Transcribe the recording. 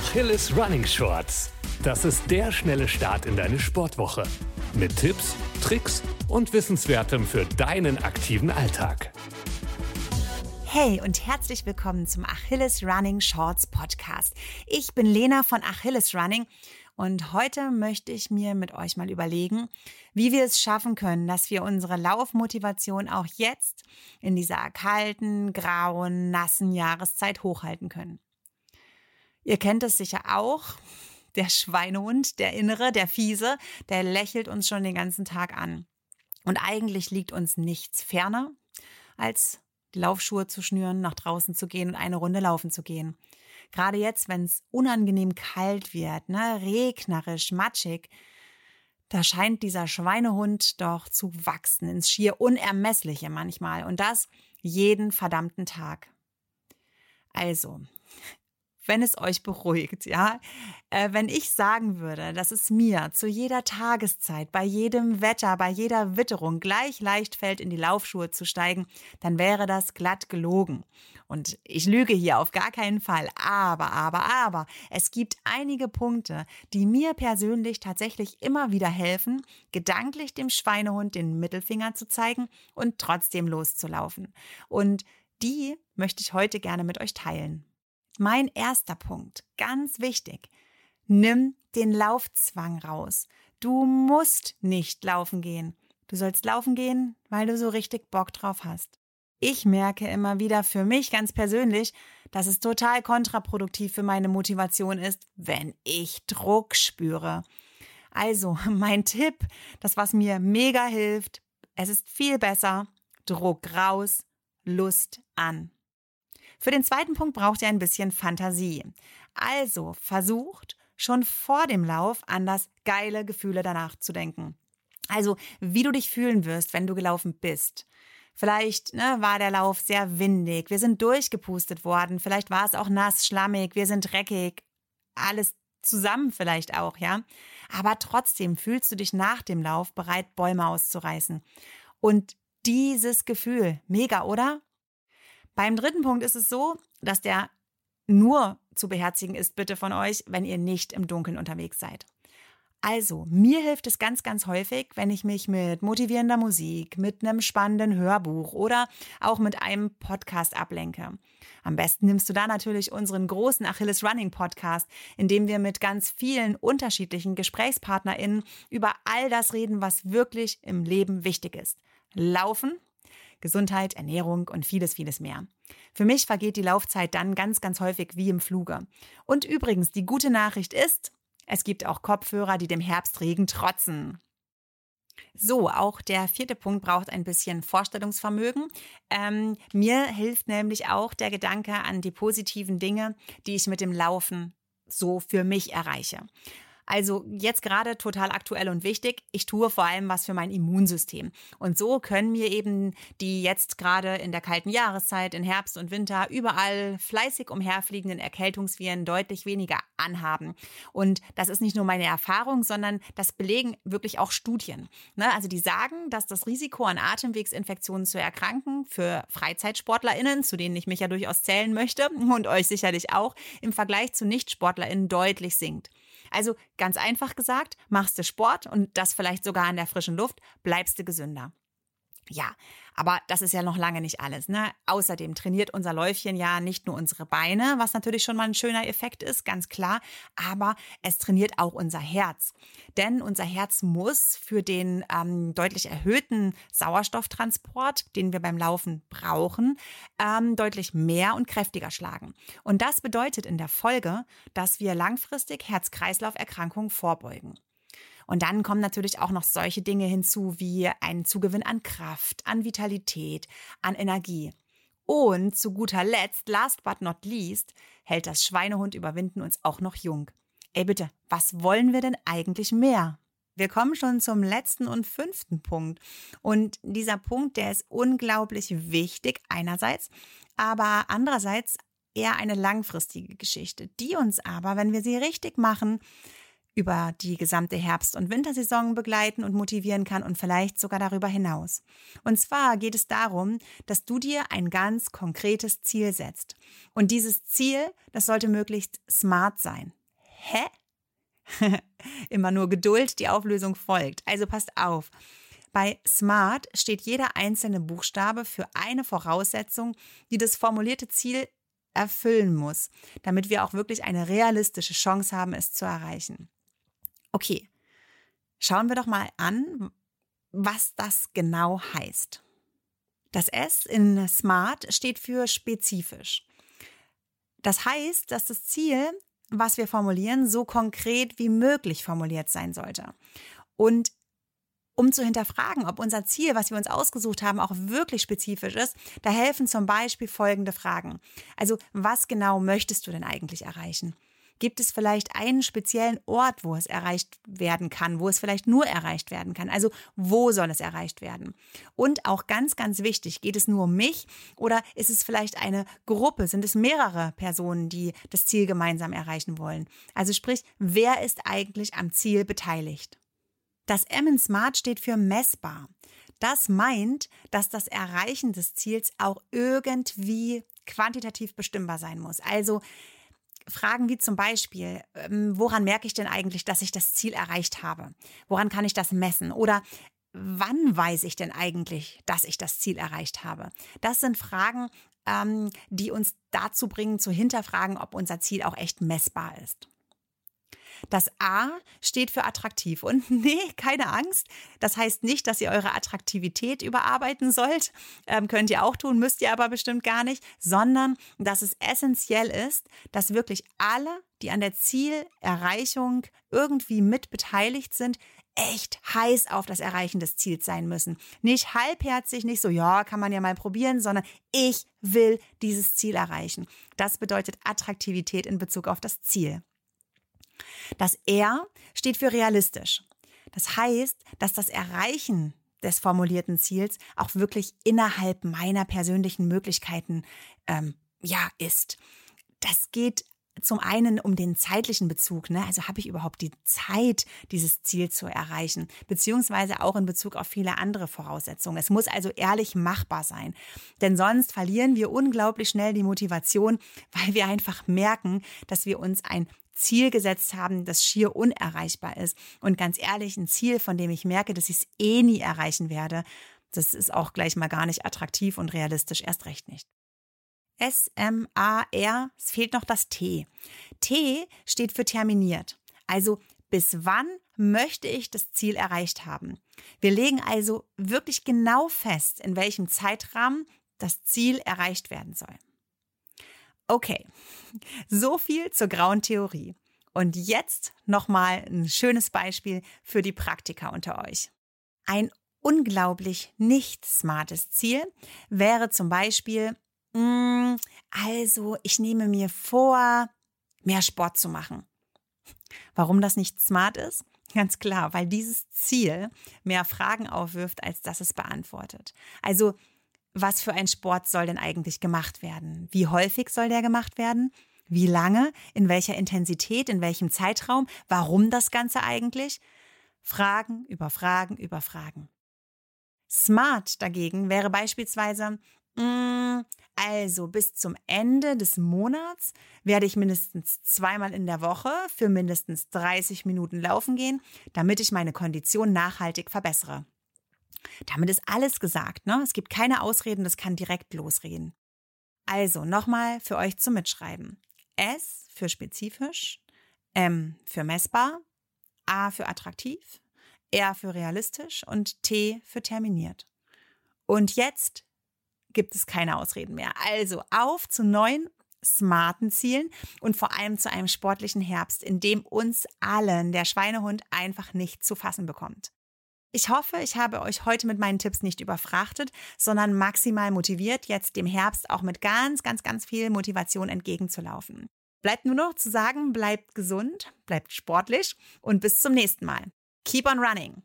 Achilles Running Shorts. Das ist der schnelle Start in deine Sportwoche. Mit Tipps, Tricks und Wissenswertem für deinen aktiven Alltag. Hey und herzlich willkommen zum Achilles Running Shorts Podcast. Ich bin Lena von Achilles Running und heute möchte ich mir mit euch mal überlegen, wie wir es schaffen können, dass wir unsere Laufmotivation auch jetzt in dieser kalten, grauen, nassen Jahreszeit hochhalten können. Ihr kennt es sicher auch. Der Schweinehund, der Innere, der Fiese, der lächelt uns schon den ganzen Tag an. Und eigentlich liegt uns nichts ferner, als die Laufschuhe zu schnüren, nach draußen zu gehen und eine Runde laufen zu gehen. Gerade jetzt, wenn es unangenehm kalt wird, ne, regnerisch, matschig, da scheint dieser Schweinehund doch zu wachsen ins schier Unermessliche manchmal und das jeden verdammten Tag. Also, wenn es euch beruhigt, ja. Äh, wenn ich sagen würde, dass es mir zu jeder Tageszeit, bei jedem Wetter, bei jeder Witterung gleich leicht fällt, in die Laufschuhe zu steigen, dann wäre das glatt gelogen. Und ich lüge hier auf gar keinen Fall. Aber, aber, aber, es gibt einige Punkte, die mir persönlich tatsächlich immer wieder helfen, gedanklich dem Schweinehund den Mittelfinger zu zeigen und trotzdem loszulaufen. Und die möchte ich heute gerne mit euch teilen. Mein erster Punkt, ganz wichtig. Nimm den Laufzwang raus. Du musst nicht laufen gehen. Du sollst laufen gehen, weil du so richtig Bock drauf hast. Ich merke immer wieder für mich ganz persönlich, dass es total kontraproduktiv für meine Motivation ist, wenn ich Druck spüre. Also, mein Tipp, das was mir mega hilft, es ist viel besser, Druck raus, Lust an. Für den zweiten Punkt braucht ihr ein bisschen Fantasie. Also versucht schon vor dem Lauf an das geile Gefühle danach zu denken. Also wie du dich fühlen wirst, wenn du gelaufen bist. Vielleicht ne, war der Lauf sehr windig, wir sind durchgepustet worden, vielleicht war es auch nass, schlammig, wir sind dreckig, alles zusammen vielleicht auch, ja. Aber trotzdem fühlst du dich nach dem Lauf bereit, Bäume auszureißen. Und dieses Gefühl, mega, oder? Beim dritten Punkt ist es so, dass der nur zu beherzigen ist, bitte von euch, wenn ihr nicht im Dunkeln unterwegs seid. Also, mir hilft es ganz, ganz häufig, wenn ich mich mit motivierender Musik, mit einem spannenden Hörbuch oder auch mit einem Podcast ablenke. Am besten nimmst du da natürlich unseren großen Achilles Running Podcast, in dem wir mit ganz vielen unterschiedlichen GesprächspartnerInnen über all das reden, was wirklich im Leben wichtig ist. Laufen Gesundheit, Ernährung und vieles, vieles mehr. Für mich vergeht die Laufzeit dann ganz, ganz häufig wie im Fluge. Und übrigens, die gute Nachricht ist, es gibt auch Kopfhörer, die dem Herbstregen trotzen. So, auch der vierte Punkt braucht ein bisschen Vorstellungsvermögen. Ähm, mir hilft nämlich auch der Gedanke an die positiven Dinge, die ich mit dem Laufen so für mich erreiche. Also jetzt gerade total aktuell und wichtig. Ich tue vor allem was für mein Immunsystem. Und so können mir eben die jetzt gerade in der kalten Jahreszeit, in Herbst und Winter überall fleißig umherfliegenden Erkältungsviren deutlich weniger anhaben. Und das ist nicht nur meine Erfahrung, sondern das belegen wirklich auch Studien. Ne? Also die sagen, dass das Risiko an Atemwegsinfektionen zu erkranken für FreizeitsportlerInnen, zu denen ich mich ja durchaus zählen möchte und euch sicherlich auch, im Vergleich zu NichtsportlerInnen deutlich sinkt. Also ganz einfach gesagt, machst du Sport und das vielleicht sogar in der frischen Luft, bleibst du gesünder. Ja, aber das ist ja noch lange nicht alles. Ne? Außerdem trainiert unser Läufchen ja nicht nur unsere Beine, was natürlich schon mal ein schöner Effekt ist, ganz klar, aber es trainiert auch unser Herz. Denn unser Herz muss für den ähm, deutlich erhöhten Sauerstofftransport, den wir beim Laufen brauchen, ähm, deutlich mehr und kräftiger schlagen. Und das bedeutet in der Folge, dass wir langfristig Herz-Kreislauf-Erkrankungen vorbeugen. Und dann kommen natürlich auch noch solche Dinge hinzu wie ein Zugewinn an Kraft, an Vitalität, an Energie. Und zu guter Letzt, last but not least, hält das Schweinehund überwinden uns auch noch jung. Ey bitte, was wollen wir denn eigentlich mehr? Wir kommen schon zum letzten und fünften Punkt. Und dieser Punkt, der ist unglaublich wichtig einerseits, aber andererseits eher eine langfristige Geschichte, die uns aber, wenn wir sie richtig machen, über die gesamte Herbst- und Wintersaison begleiten und motivieren kann und vielleicht sogar darüber hinaus. Und zwar geht es darum, dass du dir ein ganz konkretes Ziel setzt. Und dieses Ziel, das sollte möglichst smart sein. Hä? Immer nur Geduld, die Auflösung folgt. Also passt auf. Bei SMART steht jeder einzelne Buchstabe für eine Voraussetzung, die das formulierte Ziel erfüllen muss, damit wir auch wirklich eine realistische Chance haben, es zu erreichen. Okay, schauen wir doch mal an, was das genau heißt. Das S in SMART steht für spezifisch. Das heißt, dass das Ziel, was wir formulieren, so konkret wie möglich formuliert sein sollte. Und um zu hinterfragen, ob unser Ziel, was wir uns ausgesucht haben, auch wirklich spezifisch ist, da helfen zum Beispiel folgende Fragen. Also, was genau möchtest du denn eigentlich erreichen? Gibt es vielleicht einen speziellen Ort, wo es erreicht werden kann, wo es vielleicht nur erreicht werden kann? Also wo soll es erreicht werden? Und auch ganz, ganz wichtig, geht es nur um mich oder ist es vielleicht eine Gruppe? Sind es mehrere Personen, die das Ziel gemeinsam erreichen wollen? Also sprich, wer ist eigentlich am Ziel beteiligt? Das M in Smart steht für messbar. Das meint, dass das Erreichen des Ziels auch irgendwie quantitativ bestimmbar sein muss. Also Fragen wie zum Beispiel, ähm, woran merke ich denn eigentlich, dass ich das Ziel erreicht habe? Woran kann ich das messen? Oder wann weiß ich denn eigentlich, dass ich das Ziel erreicht habe? Das sind Fragen, ähm, die uns dazu bringen, zu hinterfragen, ob unser Ziel auch echt messbar ist. Das A steht für attraktiv. Und nee, keine Angst. Das heißt nicht, dass ihr eure Attraktivität überarbeiten sollt. Ähm, könnt ihr auch tun, müsst ihr aber bestimmt gar nicht. Sondern, dass es essentiell ist, dass wirklich alle, die an der Zielerreichung irgendwie mit beteiligt sind, echt heiß auf das Erreichen des Ziels sein müssen. Nicht halbherzig, nicht so, ja, kann man ja mal probieren, sondern ich will dieses Ziel erreichen. Das bedeutet Attraktivität in Bezug auf das Ziel. Das R steht für realistisch. Das heißt, dass das Erreichen des formulierten Ziels auch wirklich innerhalb meiner persönlichen Möglichkeiten ähm, ja ist. Das geht zum einen um den zeitlichen Bezug, ne? also habe ich überhaupt die Zeit, dieses Ziel zu erreichen, beziehungsweise auch in Bezug auf viele andere Voraussetzungen. Es muss also ehrlich machbar sein, denn sonst verlieren wir unglaublich schnell die Motivation, weil wir einfach merken, dass wir uns ein Ziel gesetzt haben, das schier unerreichbar ist. Und ganz ehrlich, ein Ziel, von dem ich merke, dass ich es eh nie erreichen werde, das ist auch gleich mal gar nicht attraktiv und realistisch, erst recht nicht. S-M-A-R, es fehlt noch das T. T steht für terminiert. Also bis wann möchte ich das Ziel erreicht haben? Wir legen also wirklich genau fest, in welchem Zeitrahmen das Ziel erreicht werden soll. Okay, so viel zur grauen Theorie. Und jetzt nochmal ein schönes Beispiel für die Praktiker unter euch. Ein unglaublich nicht smartes Ziel wäre zum Beispiel, mm, also ich nehme mir vor, mehr Sport zu machen. Warum das nicht smart ist? Ganz klar, weil dieses Ziel mehr Fragen aufwirft, als dass es beantwortet. Also was für ein Sport soll denn eigentlich gemacht werden? Wie häufig soll der gemacht werden? Wie lange? In welcher Intensität? In welchem Zeitraum? Warum das Ganze eigentlich? Fragen über Fragen über Fragen. Smart dagegen wäre beispielsweise, mh, mm, also bis zum Ende des Monats werde ich mindestens zweimal in der Woche für mindestens 30 Minuten laufen gehen, damit ich meine Kondition nachhaltig verbessere. Damit ist alles gesagt, ne? Es gibt keine Ausreden, das kann direkt losreden. Also nochmal für euch zum Mitschreiben. S für spezifisch, M für messbar, A für attraktiv, R für realistisch und T für terminiert. Und jetzt gibt es keine Ausreden mehr. Also auf zu neuen smarten Zielen und vor allem zu einem sportlichen Herbst, in dem uns allen der Schweinehund einfach nicht zu fassen bekommt. Ich hoffe, ich habe euch heute mit meinen Tipps nicht überfrachtet, sondern maximal motiviert, jetzt dem Herbst auch mit ganz, ganz, ganz viel Motivation entgegenzulaufen. Bleibt nur noch zu sagen, bleibt gesund, bleibt sportlich und bis zum nächsten Mal. Keep on running!